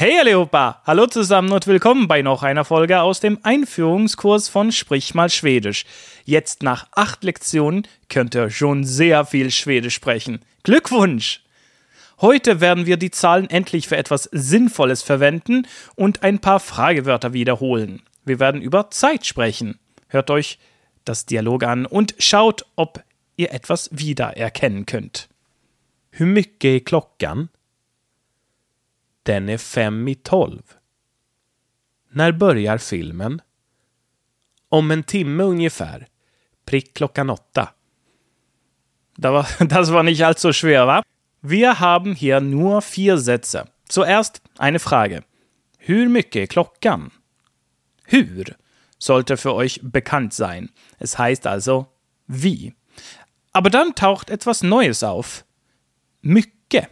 Hey allihopa! Hallo zusammen und willkommen bei noch einer Folge aus dem Einführungskurs von Sprich mal Schwedisch. Jetzt nach acht Lektionen könnt ihr schon sehr viel Schwedisch sprechen. Glückwunsch! Heute werden wir die Zahlen endlich für etwas Sinnvolles verwenden und ein paar Fragewörter wiederholen. Wir werden über Zeit sprechen. Hört euch das Dialog an und schaut, ob ihr etwas wiedererkennen könnt. Hur mycket är klockan? Den är fem i tolv. När börjar filmen? Om en timme ungefär. Prick klockan åtta. Das war, nicht allzu schwer, wa? Wir haben hier nur vier Sätze. Zuerst eine Frage. Hur mycket är klockan? Hur sollte für euch bekannt sein. Es heißt also wie. Aber dann taucht etwas Neues auf. Mycket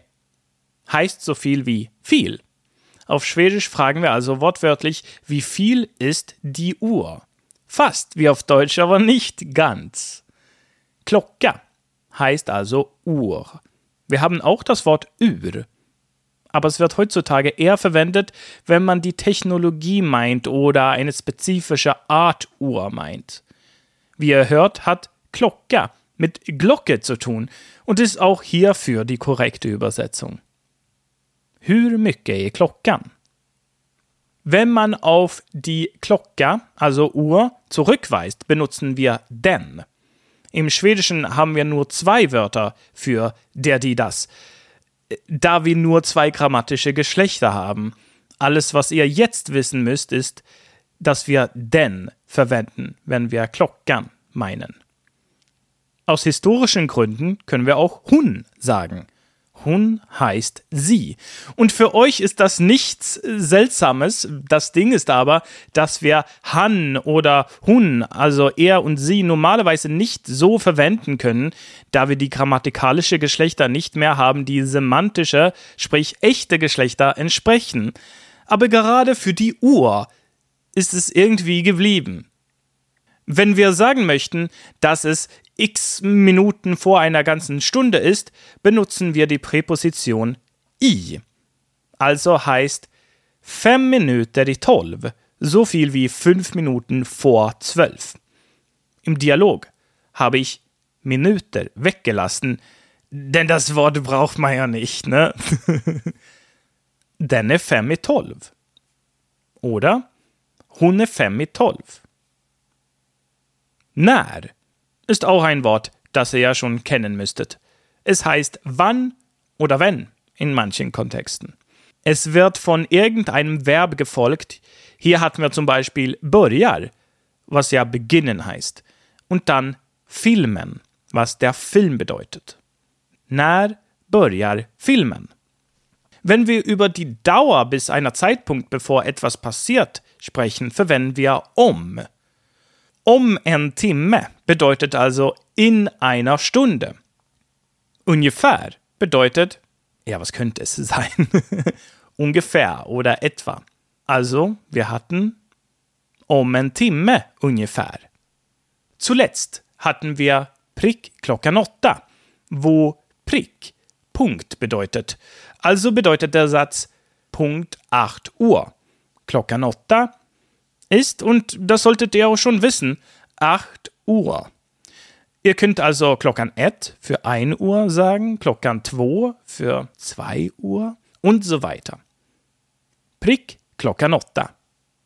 heißt so viel wie viel. Auf Schwedisch fragen wir also wortwörtlich, wie viel ist die Uhr? Fast wie auf Deutsch, aber nicht ganz. Klocka heißt also Uhr. Wir haben auch das Wort Uhr. Aber es wird heutzutage eher verwendet, wenn man die Technologie meint oder eine spezifische Art Uhr meint. Wie ihr hört, hat Klocka mit Glocke zu tun und ist auch hierfür die korrekte Übersetzung. Hur mycket är klockan? Wenn man auf die Klocka, also Uhr, zurückweist, benutzen wir den. Im Schwedischen haben wir nur zwei Wörter für der, die, das, da wir nur zwei grammatische Geschlechter haben. Alles, was ihr jetzt wissen müsst, ist, dass wir den verwenden, wenn wir Klockan meinen. Aus historischen Gründen können wir auch Hun sagen. Hun heißt sie. Und für euch ist das nichts Seltsames. Das Ding ist aber, dass wir Han oder Hun, also er und sie, normalerweise nicht so verwenden können, da wir die grammatikalische Geschlechter nicht mehr haben, die semantische, sprich echte Geschlechter entsprechen. Aber gerade für die Uhr ist es irgendwie geblieben. Wenn wir sagen möchten, dass es x Minuten vor einer ganzen Stunde ist, benutzen wir die Präposition i. Also heißt fem minuter i tolv so viel wie fünf Minuten vor zwölf. Im Dialog habe ich Minuten weggelassen, denn das Wort braucht man ja nicht, ne? Den är fem tolv. Oder hon är fem i tolv. När ist auch ein Wort, das ihr ja schon kennen müsstet. Es heißt wann oder wenn in manchen Kontexten. Es wird von irgendeinem Verb gefolgt. Hier hatten wir zum Beispiel börjar, was ja beginnen heißt. Und dann filmen, was der Film bedeutet. När börjar filmen? Wenn wir über die Dauer bis einer Zeitpunkt, bevor etwas passiert, sprechen, verwenden wir om. Om en timme bedeutet also in einer Stunde. Ungefähr bedeutet, ja, was könnte es sein? ungefähr oder etwa. Also, wir hatten om en timme ungefär. Zuletzt hatten wir prick klockan åtta, wo prick Punkt bedeutet. Also bedeutet der Satz Punkt 8 Uhr. Klockan åtta ist, und das solltet ihr auch schon wissen, 8 Uhr. Ihr könnt also Klockan 1 für 1 Uhr sagen, Klockan 2 für 2 Uhr und so weiter. Prick Klockan 8.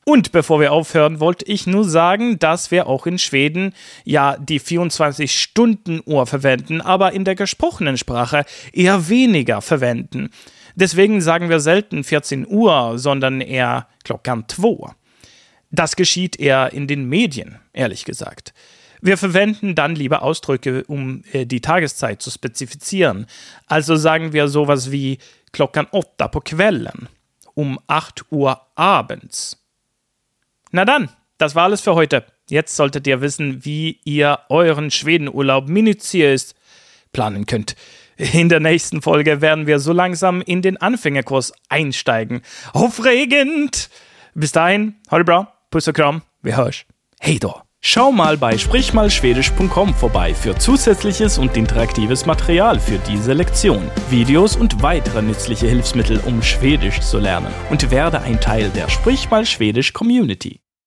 Und bevor wir aufhören, wollte ich nur sagen, dass wir auch in Schweden ja die 24-Stunden-Uhr verwenden, aber in der gesprochenen Sprache eher weniger verwenden. Deswegen sagen wir selten 14 Uhr, sondern eher Klockan 2. Das geschieht eher in den Medien, ehrlich gesagt. Wir verwenden dann lieber Ausdrücke, um äh, die Tageszeit zu spezifizieren. Also sagen wir sowas wie klockan åtta på kvällen, um 8 Uhr abends. Na dann, das war alles für heute. Jetzt solltet ihr wissen, wie ihr euren Schwedenurlaub minutiös planen könnt. In der nächsten Folge werden wir so langsam in den Anfängerkurs einsteigen. Aufregend! Bis dahin, det bra! Puss och kram, vi hörs. Hej då! Schau mal bei sprichmalschwedisch.com vorbei für zusätzliches und interaktives Material für diese Lektion, Videos und weitere nützliche Hilfsmittel, um Schwedisch zu lernen und werde ein Teil der Sprich mal Schwedisch Community.